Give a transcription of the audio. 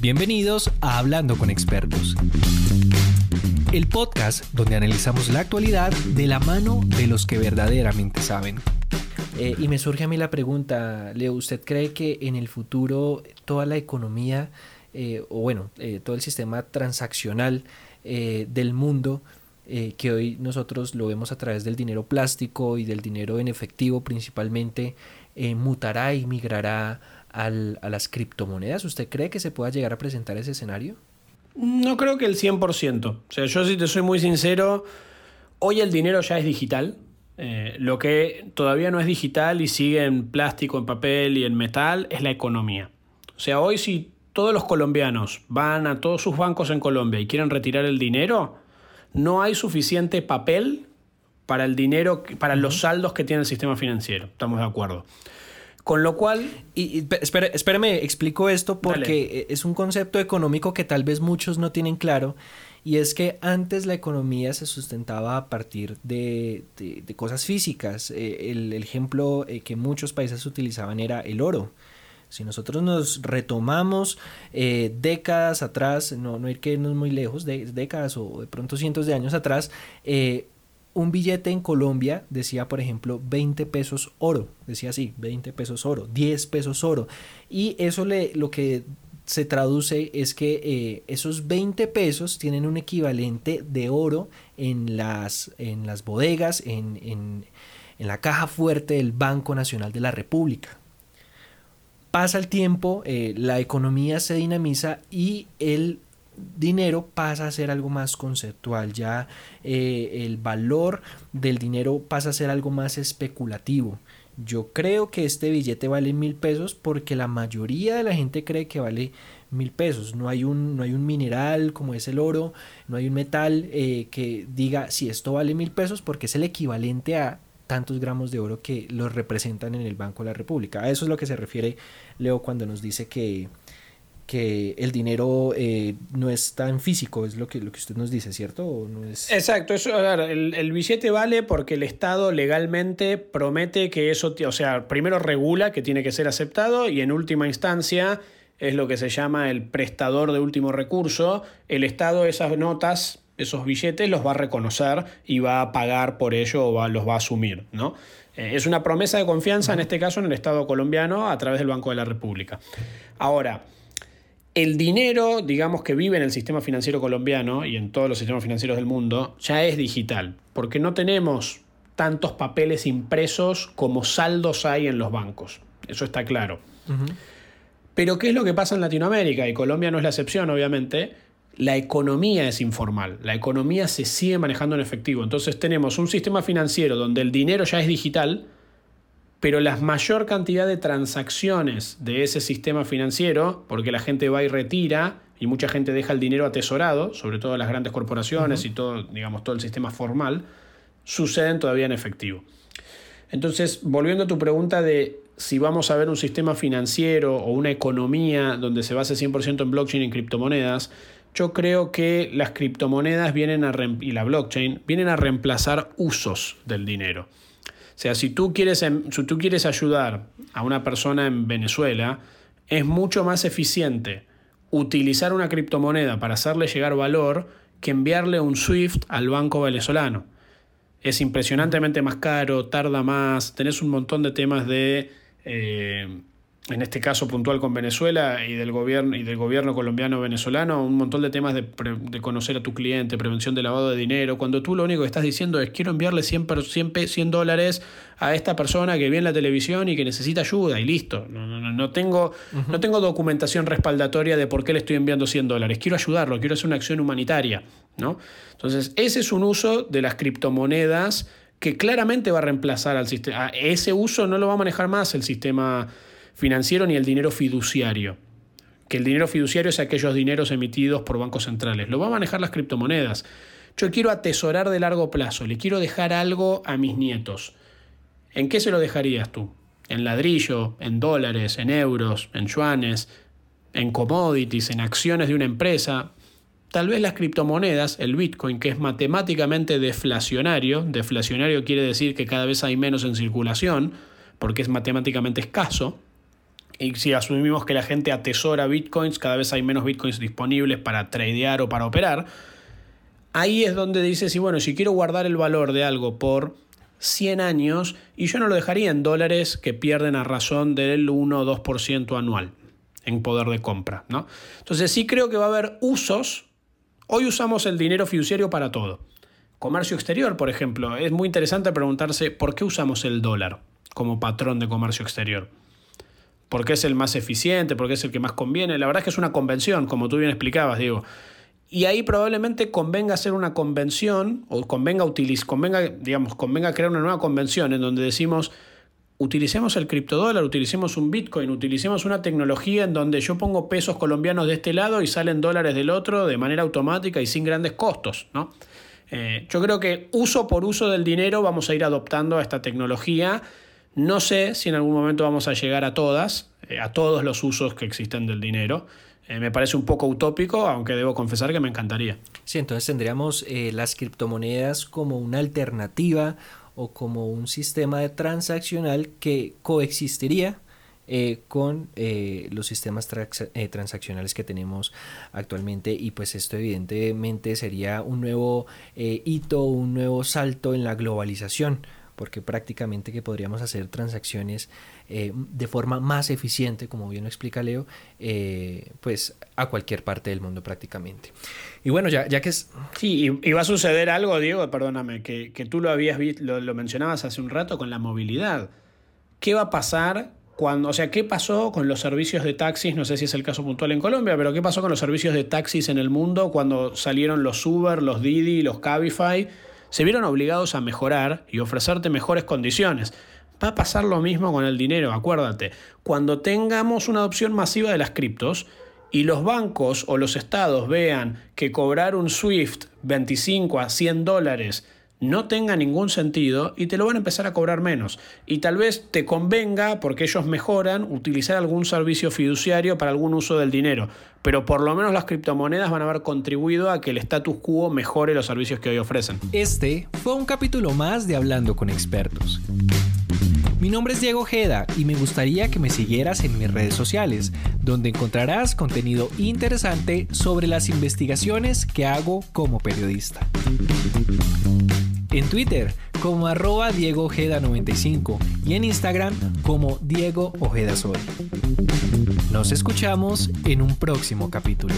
Bienvenidos a Hablando con expertos. El podcast donde analizamos la actualidad de la mano de los que verdaderamente saben. Eh, y me surge a mí la pregunta, Leo, ¿usted cree que en el futuro toda la economía, eh, o bueno, eh, todo el sistema transaccional del mundo, que hoy nosotros lo vemos a través del dinero plástico y del dinero en efectivo principalmente, mutará y migrará a las criptomonedas? ¿Usted cree que se pueda llegar a presentar ese escenario? No creo que el 100%. O sea, yo si te soy muy sincero, hoy el dinero ya es digital. Eh, lo que todavía no es digital y sigue en plástico, en papel y en metal es la economía. O sea, hoy si todos los colombianos van a todos sus bancos en Colombia y quieren retirar el dinero, no hay suficiente papel para el dinero, para los saldos que tiene el sistema financiero. Estamos de acuerdo. Con lo cual... Y, espérame, explico esto porque es un concepto económico que tal vez muchos no tienen claro y es que antes la economía se sustentaba a partir de, cosas físicas. Eh, el, ejemplo eh, que muchos países utilizaban era el oro. Si nosotros nos retomamos eh, décadas atrás, no, no ir que irnos muy lejos, de, décadas o de pronto cientos de años atrás, un billete en Colombia decía, por ejemplo, 20 pesos oro, decía así, 20 pesos oro, 10 pesos oro. Y eso le, lo que se traduce es que eh, esos 20 pesos tienen un equivalente de oro en las, en las bodegas, en, en, la caja fuerte del Banco Nacional de la República. Pasa el tiempo, eh, la economía se dinamiza y el dinero pasa a ser algo más conceptual, ya eh, el valor del dinero pasa a ser algo más especulativo. Yo creo que este billete vale mil pesos porque la mayoría de la gente cree que vale mil pesos. No hay un, no hay un mineral como es el oro, no hay un metal eh, que diga si esto vale mil pesos porque es el equivalente a tantos gramos de oro que los representan en el Banco de la República. A eso es lo que se refiere Leo cuando nos dice que, que el dinero eh, no es tan físico, es lo que, lo que usted nos dice, ¿cierto? no es... Exacto, eso, el, billete vale porque el Estado legalmente promete que eso, o sea, primero regula que tiene que ser aceptado y en última instancia es lo que se llama el prestador de último recurso. El Estado esas notas, esos billetes los va a reconocer y va a pagar por ello o los va a asumir, ¿no? Eh, es una promesa de confianza, en este caso en el Estado colombiano, a través del Banco de la República. Ahora, el dinero, digamos, que vive en el sistema financiero colombiano y en todos los sistemas financieros del mundo, ya es digital, porque no tenemos tantos papeles impresos como saldos hay en los bancos. Eso está claro. Pero ¿qué es lo que pasa en Latinoamérica? Y Colombia no es la excepción, obviamente. La economía es informal, la economía se sigue manejando en efectivo. Entonces tenemos un sistema financiero donde el dinero ya es digital, pero la mayor cantidad de transacciones de ese sistema financiero, porque la gente va y retira y mucha gente deja el dinero atesorado, sobre todo las grandes corporaciones y todo, digamos, todo el sistema formal, suceden todavía en efectivo. Entonces, volviendo a tu pregunta de si vamos a ver un sistema financiero o una economía donde se base 100% en blockchain y en criptomonedas, yo creo que las criptomonedas vienen a y la blockchain vienen a reemplazar usos del dinero. Sea, si tú quieres, em, si tú quieres ayudar a una persona en Venezuela, es mucho más eficiente utilizar una criptomoneda para hacerle llegar valor que enviarle un SWIFT al banco venezolano. Es impresionantemente más caro, tarda más, tenés un montón de temas de eh, en este caso puntual con Venezuela y del gobierno y del gobierno colombiano venezolano, un montón de temas de, conocer a tu cliente, prevención de lavado de dinero, cuando tú lo único que estás diciendo es quiero enviarle 100, 100, dólares a esta persona que ve en la televisión y que necesita ayuda y listo. No, no, no, tengo, no tengo documentación respaldatoria de por qué le estoy enviando 100 dólares. Quiero ayudarlo, quiero hacer una acción humanitaria. ¿no? Entonces, ese es un uso de las criptomonedas que claramente va a reemplazar al sistema. Ese uso no lo va a manejar más el sistema financiero ni el dinero fiduciario. Que el dinero fiduciario es aquellos dineros emitidos por bancos centrales. Lo va a manejar las criptomonedas. Yo quiero atesorar de largo plazo, le quiero dejar algo a mis nietos. ¿En qué se lo dejarías tú? ¿En ladrillo? ¿En dólares? ¿En euros? ¿En yuanes? ¿En commodities? ¿En acciones de una empresa? Tal vez las criptomonedas, el Bitcoin, que es matemáticamente deflacionario, deflacionario quiere decir que cada vez hay menos en circulación, porque es matemáticamente escaso, y si asumimos que la gente atesora bitcoins, cada vez hay menos bitcoins disponibles para tradear o para operar, ahí es donde dices, y bueno, si quiero guardar el valor de algo por 100 años, y yo no lo dejaría en dólares que pierden a razón del 1 o 2% anual en poder de compra. ¿no? Entonces sí creo que va a haber usos. Hoy usamos el dinero fiduciario para todo. Comercio exterior, por ejemplo. Es muy interesante preguntarse por qué usamos el dólar como patrón de comercio exterior. ¿Por qué es el más eficiente? ¿Por qué es el que más conviene? La verdad es que es una convención, como tú bien explicabas, Diego. Y ahí probablemente convenga hacer una convención, o convenga, utilizar, convenga, digamos, convenga crear una nueva convención en donde decimos, utilicemos el criptodólar, utilicemos un Bitcoin, utilicemos una tecnología en donde yo pongo pesos colombianos de este lado y salen dólares del otro de manera automática y sin grandes costos. ¿no? Eh, yo creo que uso por uso del dinero vamos a ir adoptando esta tecnología. No sé si en algún momento vamos a llegar a todas, eh, a todos los usos que existen del dinero. Eh, me parece un poco utópico, aunque debo confesar que me encantaría. Sí, entonces tendríamos eh, las criptomonedas como una alternativa o como un sistema de transaccional que coexistiría eh, con los sistemas transaccionales que tenemos actualmente y pues esto evidentemente sería un nuevo hito, un nuevo salto en la globalización porque prácticamente que podríamos hacer transacciones eh, de forma más eficiente, como bien lo explica Leo, eh, pues a cualquier parte del mundo prácticamente. Y bueno, ya, que es... Sí, y, va a suceder algo, Diego, perdóname, que, tú lo habías visto, lo, mencionabas hace un rato con la movilidad. ¿Qué va a pasar cuando, o sea, ¿qué pasó con los servicios de taxis? No sé si es el caso puntual en Colombia, pero ¿qué pasó con los servicios de taxis en el mundo cuando salieron los Uber, los Didi, los Cabify? Se vieron obligados a mejorar y ofrecerte mejores condiciones. Va a pasar lo mismo con el dinero, acuérdate. Cuando tengamos una adopción masiva de las criptos y los bancos o los estados vean que cobrar un SWIFT 25 a 100 dólares no tenga ningún sentido y te lo van a empezar a cobrar menos. Y tal vez te convenga, porque ellos mejoran, utilizar algún servicio fiduciario para algún uso del dinero. Pero por lo menos las criptomonedas van a haber contribuido a que el status quo mejore los servicios que hoy ofrecen. Este fue un capítulo más de Hablando con expertos. Mi nombre es Diego Ojeda y me gustaría que me siguieras en mis redes sociales, donde encontrarás contenido interesante sobre las investigaciones que hago como periodista. En Twitter como arroba Diego Ojeda 95 y en Instagram como Diego Ojeda Sol. Nos escuchamos en un próximo capítulo.